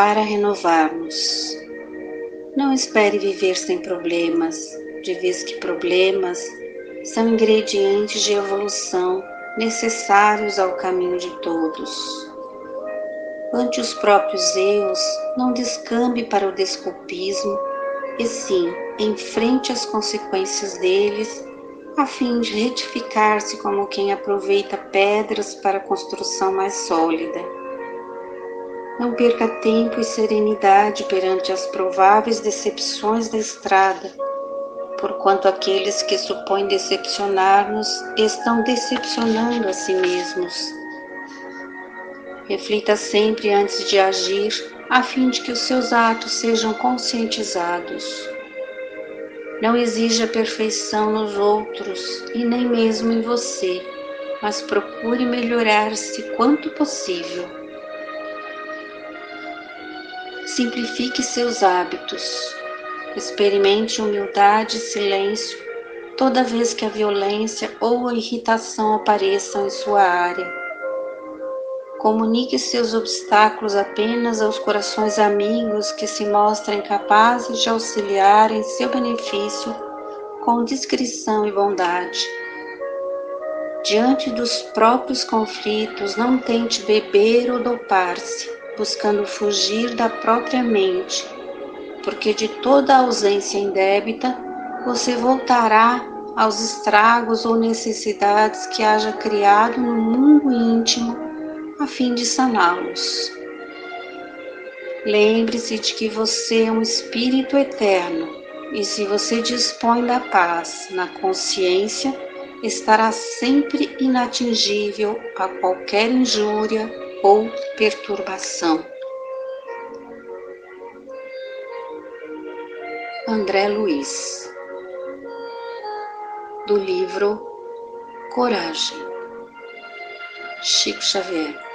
para renovar-nos. Não espere viver sem problemas, de vez que problemas são ingredientes de evolução necessários ao caminho de todos. Ante os próprios erros, não descambe para o desculpismo, e sim enfrente as consequências deles, a fim de retificar-se como quem aproveita pedras para construção mais sólida. Não perca tempo e serenidade perante as prováveis decepções da estrada, porquanto aqueles que supõem decepcionar-nos estão decepcionando a si mesmos. Reflita sempre antes de agir, a fim de que os seus atos sejam conscientizados. Não exija perfeição nos outros e nem mesmo em você, mas procure melhorar-se quanto possível. Simplifique seus hábitos. Experimente humildade e silêncio toda vez que a violência ou a irritação apareçam em sua área Comunique seus obstáculos apenas aos corações amigos que se mostrem capazes de auxiliar em seu benefício com discrição e bondade. Diante dos próprios conflitos, não tente beber ou dopar-se, buscando fugir da própria mente, porque de toda ausência indébita você voltará aos estragos ou necessidades que haja criado no mundo íntimo a fim de saná-los. Lembre-se de que você é um espírito eterno e se você dispõe da paz na consciência, estará sempre inatingível a qualquer injúria ou perturbação. André Luiz, do livro Coragem, Chico Xavier.